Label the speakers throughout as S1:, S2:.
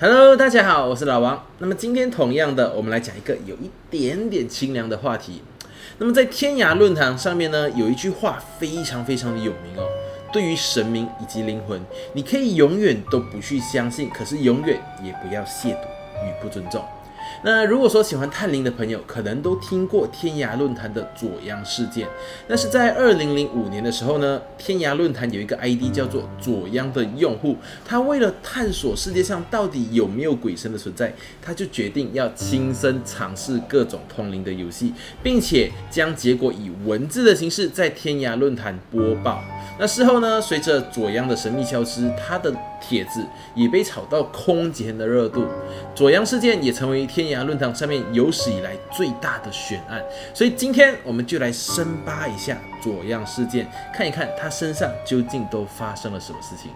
S1: Hello，大家好，我是老王。那么今天同样的，我们来讲一个有一点点清凉的话题。那么在天涯论坛上面呢，有一句话非常非常的有名哦。对于神明以及灵魂，你可以永远都不去相信，可是永远也不要亵渎与不尊重。那如果说喜欢探灵的朋友，可能都听过天涯论坛的左央事件。那是在二零零五年的时候呢，天涯论坛有一个 ID 叫做左央的用户，他为了探索世界上到底有没有鬼神的存在，他就决定要亲身尝试各种通灵的游戏，并且将结果以文字的形式在天涯论坛播报。那事后呢，随着左央的神秘消失，他的帖子也被炒到空前的热度，左央事件也成为天天涯论坛上面有史以来最大的悬案。所以今天我们就来深扒一下左样事件，看一看他身上究竟都发生了什么事情。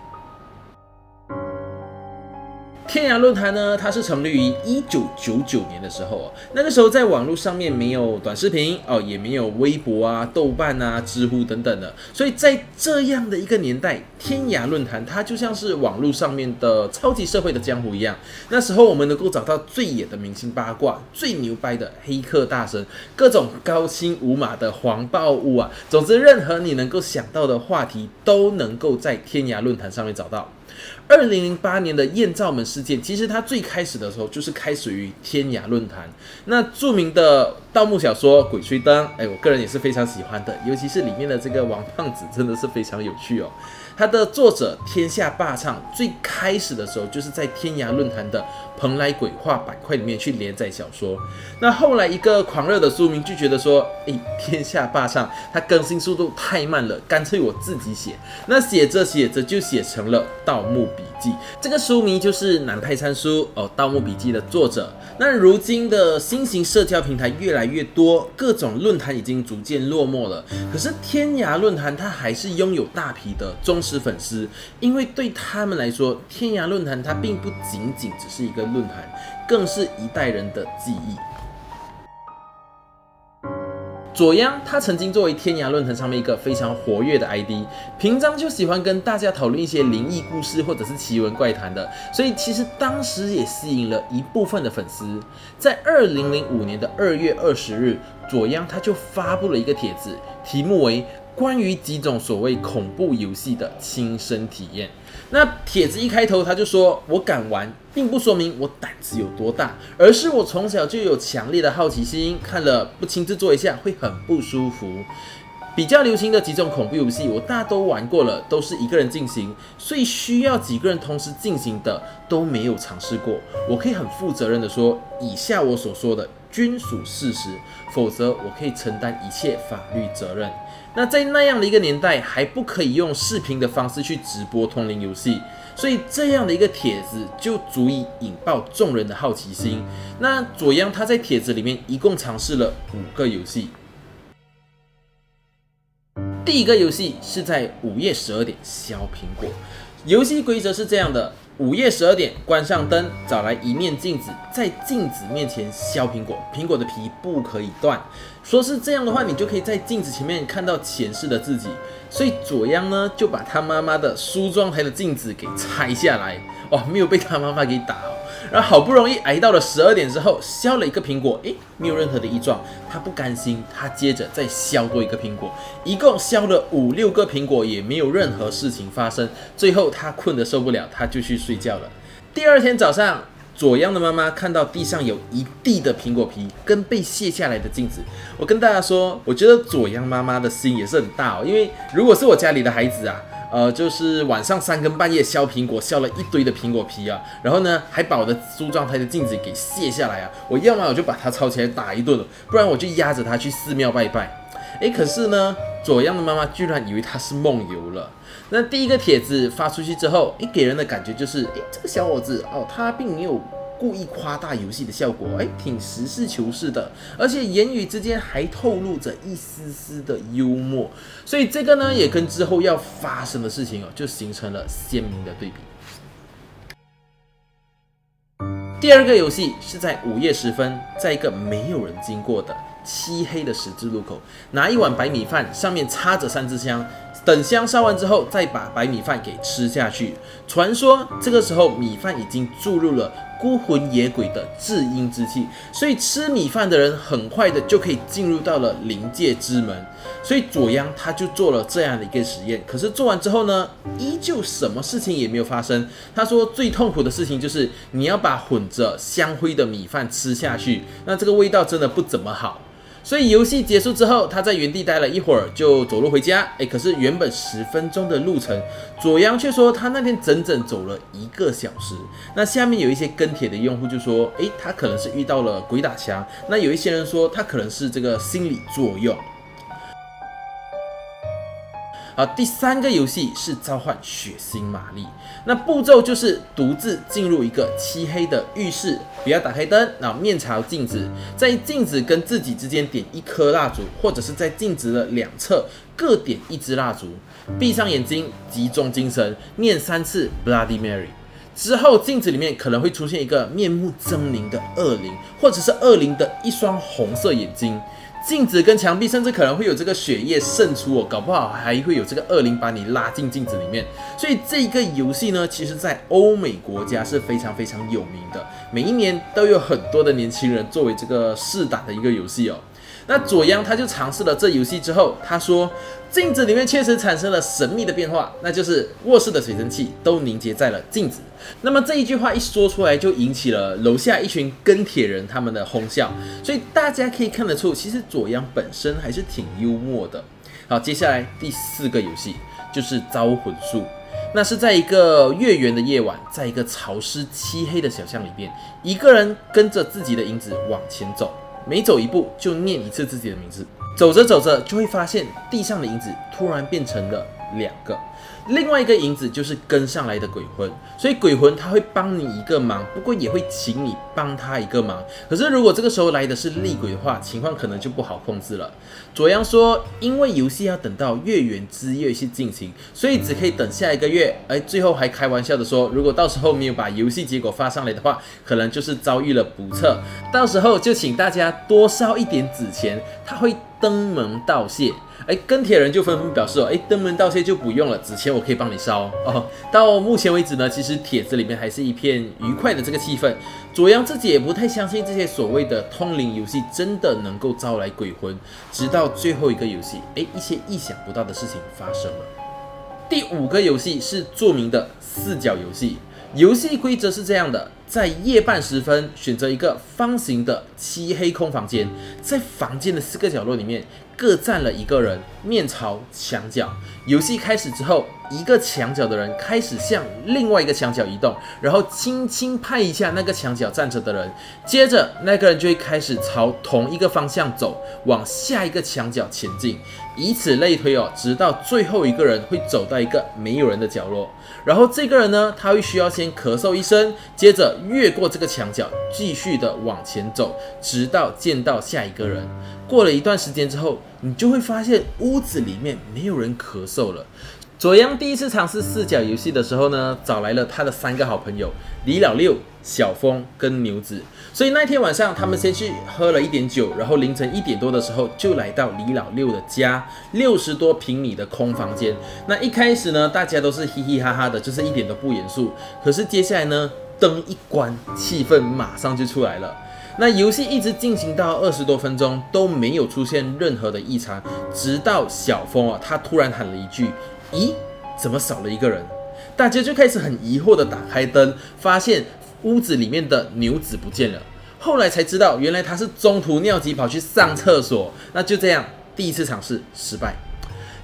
S1: 天涯论坛呢，它是成立于一九九九年的时候哦，那个时候在网络上面没有短视频哦，也没有微博啊、豆瓣啊、知乎等等的，所以在这样的一个年代，天涯论坛它就像是网络上面的超级社会的江湖一样。那时候我们能够找到最野的明星八卦、最牛掰的黑客大神、各种高清无码的黄暴物啊，总之任何你能够想到的话题都能够在天涯论坛上面找到。二零零八年的艳照门事件，其实它最开始的时候就是开始于天涯论坛。那著名的盗墓小说《鬼吹灯》，哎，我个人也是非常喜欢的，尤其是里面的这个王胖子，真的是非常有趣哦。它的作者天下霸唱最开始的时候就是在天涯论坛的蓬莱鬼话板块里面去连载小说。那后来一个狂热的书迷就觉得说，诶，天下霸唱它更新速度太慢了，干脆我自己写。那写着写着就写成了《盗墓笔记》。这个书迷就是南派参书哦，《盗墓笔记》的作者。那如今的新型社交平台越来越多，各种论坛已经逐渐落寞了。可是天涯论坛它还是拥有大批的忠实是粉丝，因为对他们来说，天涯论坛它并不仅仅只是一个论坛，更是一代人的记忆。左央他曾经作为天涯论坛上面一个非常活跃的 ID，平常就喜欢跟大家讨论一些灵异故事或者是奇闻怪谈的，所以其实当时也吸引了一部分的粉丝。在二零零五年的二月二十日，左央他就发布了一个帖子，题目为。关于几种所谓恐怖游戏的亲身体验，那帖子一开头他就说：“我敢玩，并不说明我胆子有多大，而是我从小就有强烈的好奇心，看了不亲自做一下会很不舒服。比较流行的几种恐怖游戏，我大都玩过了，都是一个人进行，所以需要几个人同时进行的都没有尝试过。我可以很负责任的说，以下我所说的均属事实，否则我可以承担一切法律责任。”那在那样的一个年代，还不可以用视频的方式去直播通灵游戏，所以这样的一个帖子就足以引爆众人的好奇心。那左央他在帖子里面一共尝试了五个游戏。第一个游戏是在午夜十二点削苹果，游戏规则是这样的。午夜十二点，关上灯，找来一面镜子，在镜子面前削苹果，苹果的皮不可以断。说是这样的话，你就可以在镜子前面看到前世的自己。所以左央呢，就把他妈妈的梳妆台的镜子给拆下来，哇，没有被他妈妈给打哦。然后好不容易挨到了十二点之后，削了一个苹果，诶，没有任何的异状，他不甘心，他接着再削多一个苹果，一共削了五六个苹果，也没有任何事情发生。最后他困得受不了，他就去睡觉了。第二天早上，左央的妈妈看到地上有一地的苹果皮跟被卸下来的镜子，我跟大家说，我觉得左央妈妈的心也是很大哦，因为如果是我家里的孩子啊。呃，就是晚上三更半夜削苹果，削了一堆的苹果皮啊，然后呢，还把我的梳妆台的镜子给卸下来啊，我要么我就把它抄起来打一顿，不然我就压着它去寺庙拜拜。哎，可是呢，左央的妈妈居然以为他是梦游了。那第一个帖子发出去之后，诶，给人的感觉就是，哎，这个小伙子哦，他并没有。故意夸大游戏的效果，哎，挺实事求是的，而且言语之间还透露着一丝丝的幽默，所以这个呢，也跟之后要发生的事情哦，就形成了鲜明的对比。第二个游戏是在午夜时分，在一个没有人经过的漆黑的十字路口，拿一碗白米饭，上面插着三支香。等香烧完之后，再把白米饭给吃下去。传说这个时候米饭已经注入了孤魂野鬼的至阴之气，所以吃米饭的人很快的就可以进入到了灵界之门。所以左央他就做了这样的一个实验，可是做完之后呢，依旧什么事情也没有发生。他说最痛苦的事情就是你要把混着香灰的米饭吃下去，那这个味道真的不怎么好。所以游戏结束之后，他在原地待了一会儿，就走路回家。哎，可是原本十分钟的路程，左阳却说他那天整整走了一个小时。那下面有一些跟帖的用户就说，哎，他可能是遇到了鬼打墙。那有一些人说他可能是这个心理作用。好，第三个游戏是召唤血腥玛丽。那步骤就是独自进入一个漆黑的浴室，不要打开灯，然后面朝镜子，在镜子跟自己之间点一颗蜡烛，或者是在镜子的两侧各点一支蜡烛，闭上眼睛，集中精神，念三次 Bloody Mary。之后，镜子里面可能会出现一个面目狰狞的恶灵，或者是恶灵的一双红色眼睛。镜子跟墙壁甚至可能会有这个血液渗出哦，搞不好还会有这个恶灵把你拉进镜子里面。所以这个游戏呢，其实在欧美国家是非常非常有名的，每一年都有很多的年轻人作为这个试打的一个游戏哦。那左阳他就尝试了这游戏之后，他说镜子里面确实产生了神秘的变化，那就是卧室的水蒸气都凝结在了镜子。那么这一句话一说出来，就引起了楼下一群跟铁人他们的哄笑。所以大家可以看得出，其实左阳本身还是挺幽默的。好，接下来第四个游戏就是招魂术。那是在一个月圆的夜晚，在一个潮湿漆黑的小巷里边，一个人跟着自己的影子往前走。每走一步就念一次自己的名字，走着走着就会发现地上的影子突然变成了两个。另外一个影子就是跟上来的鬼魂，所以鬼魂他会帮你一个忙，不过也会请你帮他一个忙。可是如果这个时候来的是厉鬼的话，情况可能就不好控制了。左阳说，因为游戏要等到月圆之夜去进行，所以只可以等下一个月。哎，最后还开玩笑的说，如果到时候没有把游戏结果发上来的话，可能就是遭遇了不测。到时候就请大家多烧一点纸钱，他会登门道谢。哎，跟帖人就纷纷表示哦，哎，登门道谢就不用了，纸钱我可以帮你烧哦。到目前为止呢，其实帖子里面还是一片愉快的这个气氛。左阳自己也不太相信这些所谓的通灵游戏真的能够招来鬼魂，直到最后一个游戏，哎，一些意想不到的事情发生了。第五个游戏是著名的四角游戏，游戏规则是这样的。在夜半时分，选择一个方形的漆黑空房间，在房间的四个角落里面各站了一个人，面朝墙角。游戏开始之后，一个墙角的人开始向另外一个墙角移动，然后轻轻拍一下那个墙角站着的人，接着那个人就会开始朝同一个方向走，往下一个墙角前进，以此类推哦，直到最后一个人会走到一个没有人的角落，然后这个人呢，他会需要先咳嗽一声，接着。越过这个墙角，继续的往前走，直到见到下一个人。过了一段时间之后，你就会发现屋子里面没有人咳嗽了。左阳第一次尝试四角游戏的时候呢，找来了他的三个好朋友李老六、小峰跟牛子。所以那天晚上，他们先去喝了一点酒，然后凌晨一点多的时候就来到李老六的家，六十多平米的空房间。那一开始呢，大家都是嘻嘻哈哈的，就是一点都不严肃。可是接下来呢？灯一关，气氛马上就出来了。那游戏一直进行到二十多分钟都没有出现任何的异常，直到小峰啊，他突然喊了一句：“咦，怎么少了一个人？”大家就开始很疑惑的打开灯，发现屋子里面的牛子不见了。后来才知道，原来他是中途尿急跑去上厕所。那就这样，第一次尝试失败。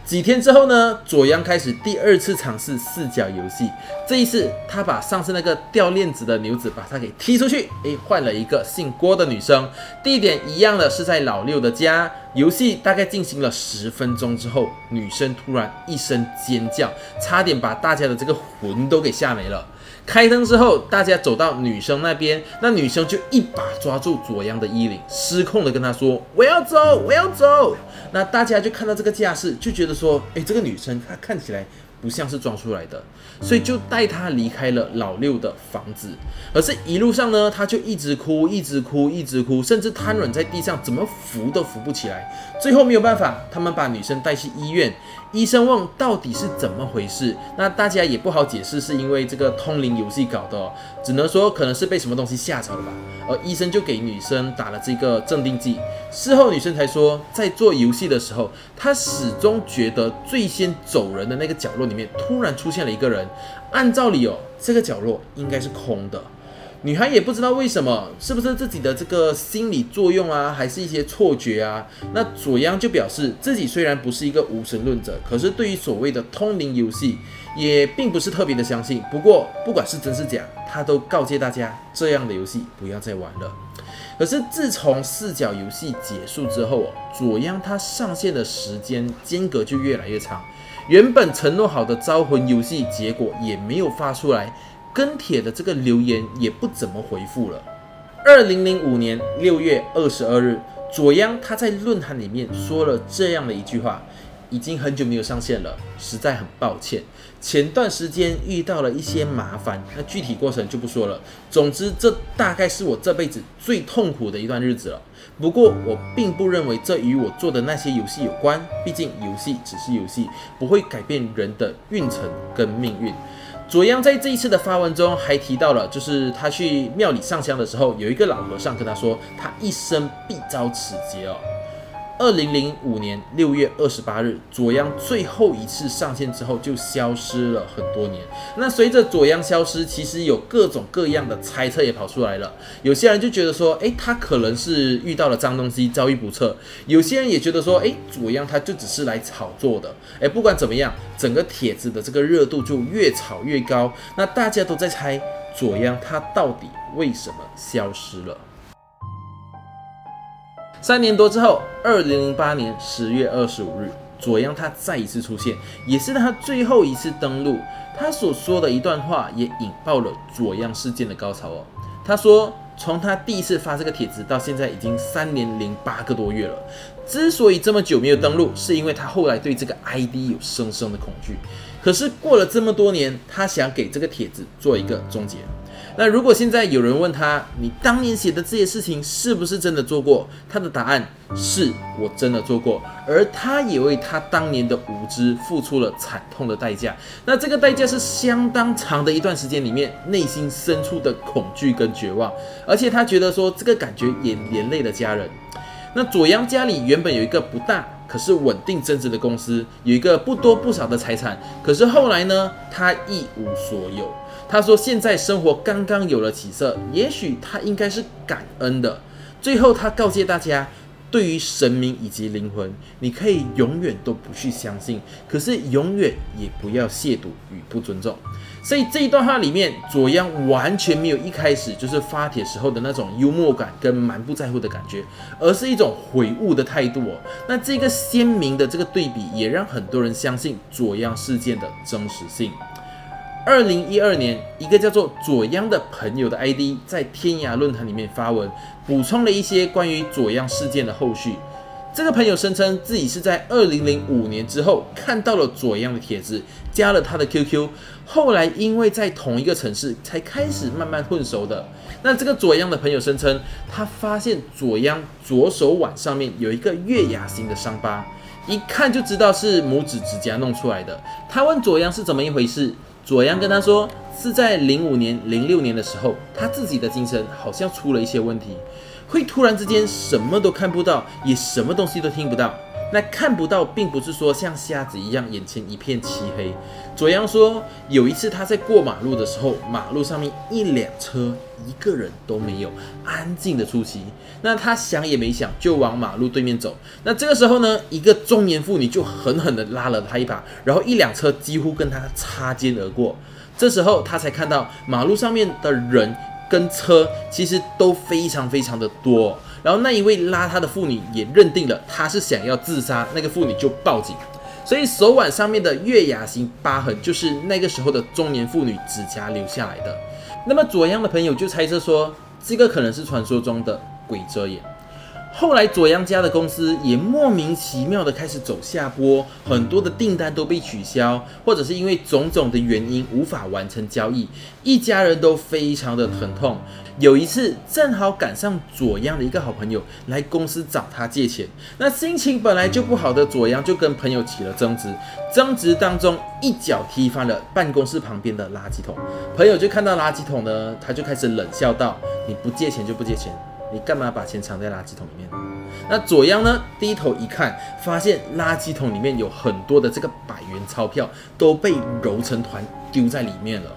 S1: 几天之后呢？左阳开始第二次尝试四角游戏。这一次，他把上次那个掉链子的牛子把他给踢出去，诶，换了一个姓郭的女生。地点一样的是在老六的家。游戏大概进行了十分钟之后，女生突然一声尖叫，差点把大家的这个魂都给吓没了。开灯之后，大家走到女生那边，那女生就一把抓住左阳的衣领，失控的跟他说：“我要走，我要走。”那大家就看到这个架势，就觉得说：“哎，这个女生她看起来不像是装出来的，所以就带他离开了老六的房子。而是一路上呢，他就一直哭，一直哭，一直哭，甚至瘫软在地上，怎么扶都扶不起来。最后没有办法，他们把女生带去医院。医生问到底是怎么回事，那大家也不好解释，是因为这个通灵游戏搞的，只能说可能是被什么东西吓着了吧。而医生就给女生打了这个镇定剂。事后女生才说，在做游戏的时候，她始终觉得最先走人的那个角落里面突然出现了一个人。按照理哦，这个角落应该是空的。女孩也不知道为什么，是不是自己的这个心理作用啊，还是一些错觉啊？那左央就表示自己虽然不是一个无神论者，可是对于所谓的通灵游戏也并不是特别的相信。不过不管是真是假，他都告诫大家这样的游戏不要再玩了。可是自从四角游戏结束之后哦，左央他上线的时间间隔就越来越长，原本承诺好的招魂游戏结果也没有发出来。跟帖的这个留言也不怎么回复了。二零零五年六月二十二日，左央他在论坛里面说了这样的一句话：已经很久没有上线了，实在很抱歉。前段时间遇到了一些麻烦，那具体过程就不说了。总之，这大概是我这辈子最痛苦的一段日子了。不过，我并不认为这与我做的那些游戏有关，毕竟游戏只是游戏，不会改变人的运程跟命运。左央在这一次的发文中还提到了，就是他去庙里上香的时候，有一个老和尚跟他说，他一生必遭此劫哦。二零零五年六月二十八日，左央最后一次上线之后就消失了很多年。那随着左央消失，其实有各种各样的猜测也跑出来了。有些人就觉得说，诶，他可能是遇到了脏东西，遭遇不测；有些人也觉得说，诶，左央他就只是来炒作的。诶，不管怎么样，整个帖子的这个热度就越炒越高。那大家都在猜左央他到底为什么消失了。三年多之后，二零零八年十月二十五日，左央他再一次出现，也是他最后一次登陆。他所说的一段话也引爆了左央事件的高潮哦。他说，从他第一次发这个帖子到现在已经三年零八个多月了。之所以这么久没有登录，是因为他后来对这个 ID 有深深的恐惧。可是过了这么多年，他想给这个帖子做一个终结。那如果现在有人问他，你当年写的这些事情是不是真的做过？他的答案是我真的做过，而他也为他当年的无知付出了惨痛的代价。那这个代价是相当长的一段时间里面内心深处的恐惧跟绝望，而且他觉得说这个感觉也连累了家人。那左阳家里原本有一个不大可是稳定增值的公司，有一个不多不少的财产，可是后来呢，他一无所有。他说：“现在生活刚刚有了起色，也许他应该是感恩的。”最后，他告诫大家：“对于神明以及灵魂，你可以永远都不去相信，可是永远也不要亵渎与不尊重。”所以这一段话里面，左央完全没有一开始就是发帖时候的那种幽默感跟蛮不在乎的感觉，而是一种悔悟的态度哦。那这个鲜明的这个对比，也让很多人相信左央事件的真实性。二零一二年，一个叫做左央的朋友的 ID 在天涯论坛里面发文，补充了一些关于左央事件的后续。这个朋友声称自己是在二零零五年之后看到了左央的帖子，加了他的 QQ，后来因为在同一个城市，才开始慢慢混熟的。那这个左央的朋友声称，他发现左央左手腕上面有一个月牙形的伤疤，一看就知道是拇指指甲弄出来的。他问左央是怎么一回事？左阳跟他说，是在零五年、零六年的时候，他自己的精神好像出了一些问题，会突然之间什么都看不到，也什么东西都听不到。那看不到，并不是说像瞎子一样眼前一片漆黑。左阳说，有一次他在过马路的时候，马路上面一辆车一个人都没有，安静的出奇。那他想也没想，就往马路对面走。那这个时候呢，一个中年妇女就狠狠的拉了他一把，然后一辆车几乎跟他擦肩而过。这时候他才看到马路上面的人跟车其实都非常非常的多。然后那一位拉他的妇女也认定了他是想要自杀，那个妇女就报警，所以手腕上面的月牙形疤痕就是那个时候的中年妇女指甲留下来的。那么左阳的朋友就猜测说，这个可能是传说中的鬼遮眼。后来左阳家的公司也莫名其妙的开始走下坡，很多的订单都被取消，或者是因为种种的原因无法完成交易，一家人都非常的疼痛。有一次正好赶上左阳的一个好朋友来公司找他借钱，那心情本来就不好的左阳就跟朋友起了争执，争执当中一脚踢翻了办公室旁边的垃圾桶，朋友就看到垃圾桶呢，他就开始冷笑道：“你不借钱就不借钱。”你干嘛把钱藏在垃圾桶里面？那左央呢？低头一看，发现垃圾桶里面有很多的这个百元钞票都被揉成团丢在里面了。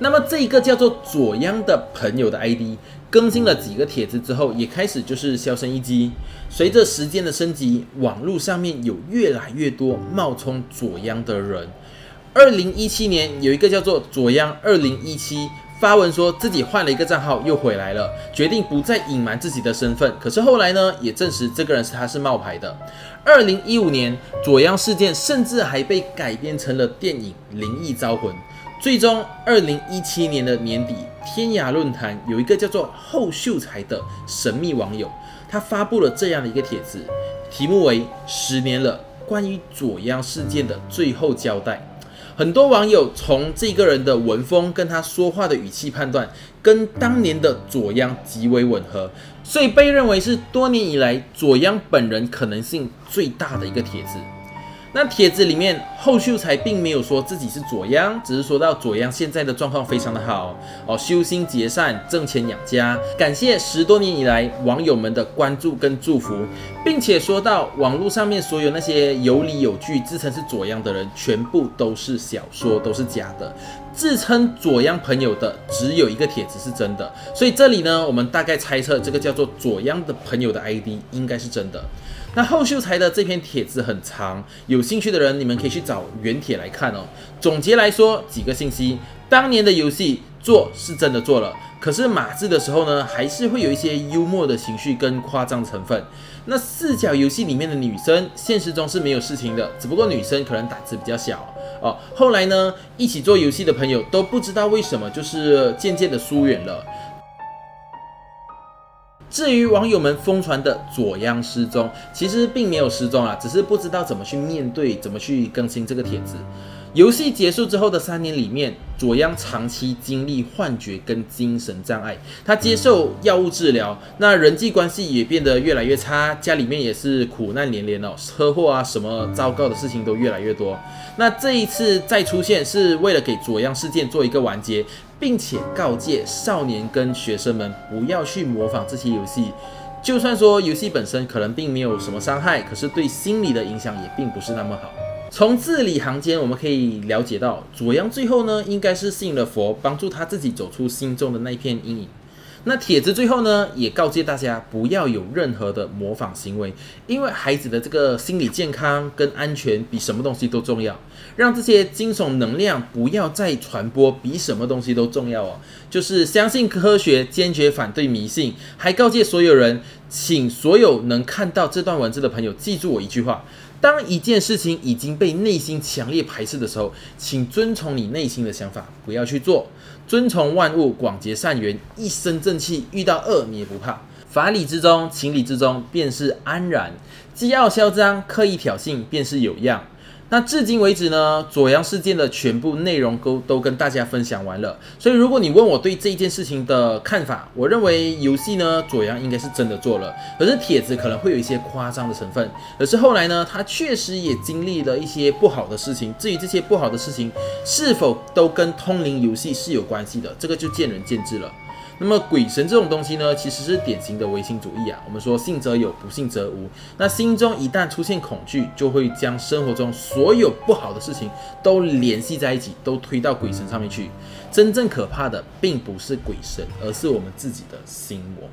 S1: 那么这一个叫做左央的朋友的 ID 更新了几个帖子之后，也开始就是销声匿迹。随着时间的升级，网络上面有越来越多冒充左央的人。二零一七年有一个叫做左央二零一七。发文说自己换了一个账号又回来了，决定不再隐瞒自己的身份。可是后来呢，也证实这个人是他是冒牌的。二零一五年左央事件甚至还被改编成了电影《灵异招魂》。最终，二零一七年的年底，天涯论坛有一个叫做后秀才的神秘网友，他发布了这样的一个帖子，题目为《十年了，关于左央事件的最后交代》。很多网友从这个人的文风跟他说话的语气判断，跟当年的左央极为吻合，所以被认为是多年以来左央本人可能性最大的一个帖子。那帖子里面，后秀才并没有说自己是左央，只是说到左央现在的状况非常的好哦，修心结善，挣钱养家，感谢十多年以来网友们的关注跟祝福，并且说到网络上面所有那些有理有据自称是左央的人，全部都是小说，都是假的。自称左央朋友的只有一个帖子是真的，所以这里呢，我们大概猜测这个叫做左央的朋友的 ID 应该是真的。那后秀才的这篇帖子很长，有兴趣的人你们可以去找原帖来看哦。总结来说，几个信息：当年的游戏做是真的做了，可是码字的时候呢，还是会有一些幽默的情绪跟夸张成分。那四角游戏里面的女生，现实中是没有事情的，只不过女生可能胆子比较小哦。后来呢，一起做游戏的朋友都不知道为什么，就是渐渐的疏远了。至于网友们疯传的左央失踪，其实并没有失踪啊，只是不知道怎么去面对，怎么去更新这个帖子。游戏结束之后的三年里面，左央长期经历幻觉跟精神障碍，他接受药物治疗，那人际关系也变得越来越差，家里面也是苦难连连哦，车祸啊什么糟糕的事情都越来越多。那这一次再出现，是为了给左央事件做一个完结，并且告诫少年跟学生们不要去模仿这些游戏。就算说游戏本身可能并没有什么伤害，可是对心理的影响也并不是那么好。从字里行间，我们可以了解到，左阳最后呢，应该是信了佛，帮助他自己走出心中的那一片阴影。那帖子最后呢，也告诫大家不要有任何的模仿行为，因为孩子的这个心理健康跟安全比什么东西都重要。让这些惊悚能量不要再传播，比什么东西都重要哦。就是相信科学，坚决反对迷信，还告诫所有人，请所有能看到这段文字的朋友记住我一句话。当一件事情已经被内心强烈排斥的时候，请遵从你内心的想法，不要去做。遵从万物，广结善缘，一身正气，遇到恶你也不怕。法理之中，情理之中，便是安然。既傲嚣张，刻意挑衅，便是有样。那至今为止呢，左阳事件的全部内容都都跟大家分享完了。所以如果你问我对这一件事情的看法，我认为游戏呢，左阳应该是真的做了，可是帖子可能会有一些夸张的成分。可是后来呢，他确实也经历了一些不好的事情。至于这些不好的事情是否都跟通灵游戏是有关系的，这个就见仁见智了。那么鬼神这种东西呢，其实是典型的唯心主义啊。我们说信则有，不信则无。那心中一旦出现恐惧，就会将生活中所有不好的事情都联系在一起，都推到鬼神上面去。真正可怕的并不是鬼神，而是我们自己的心魔。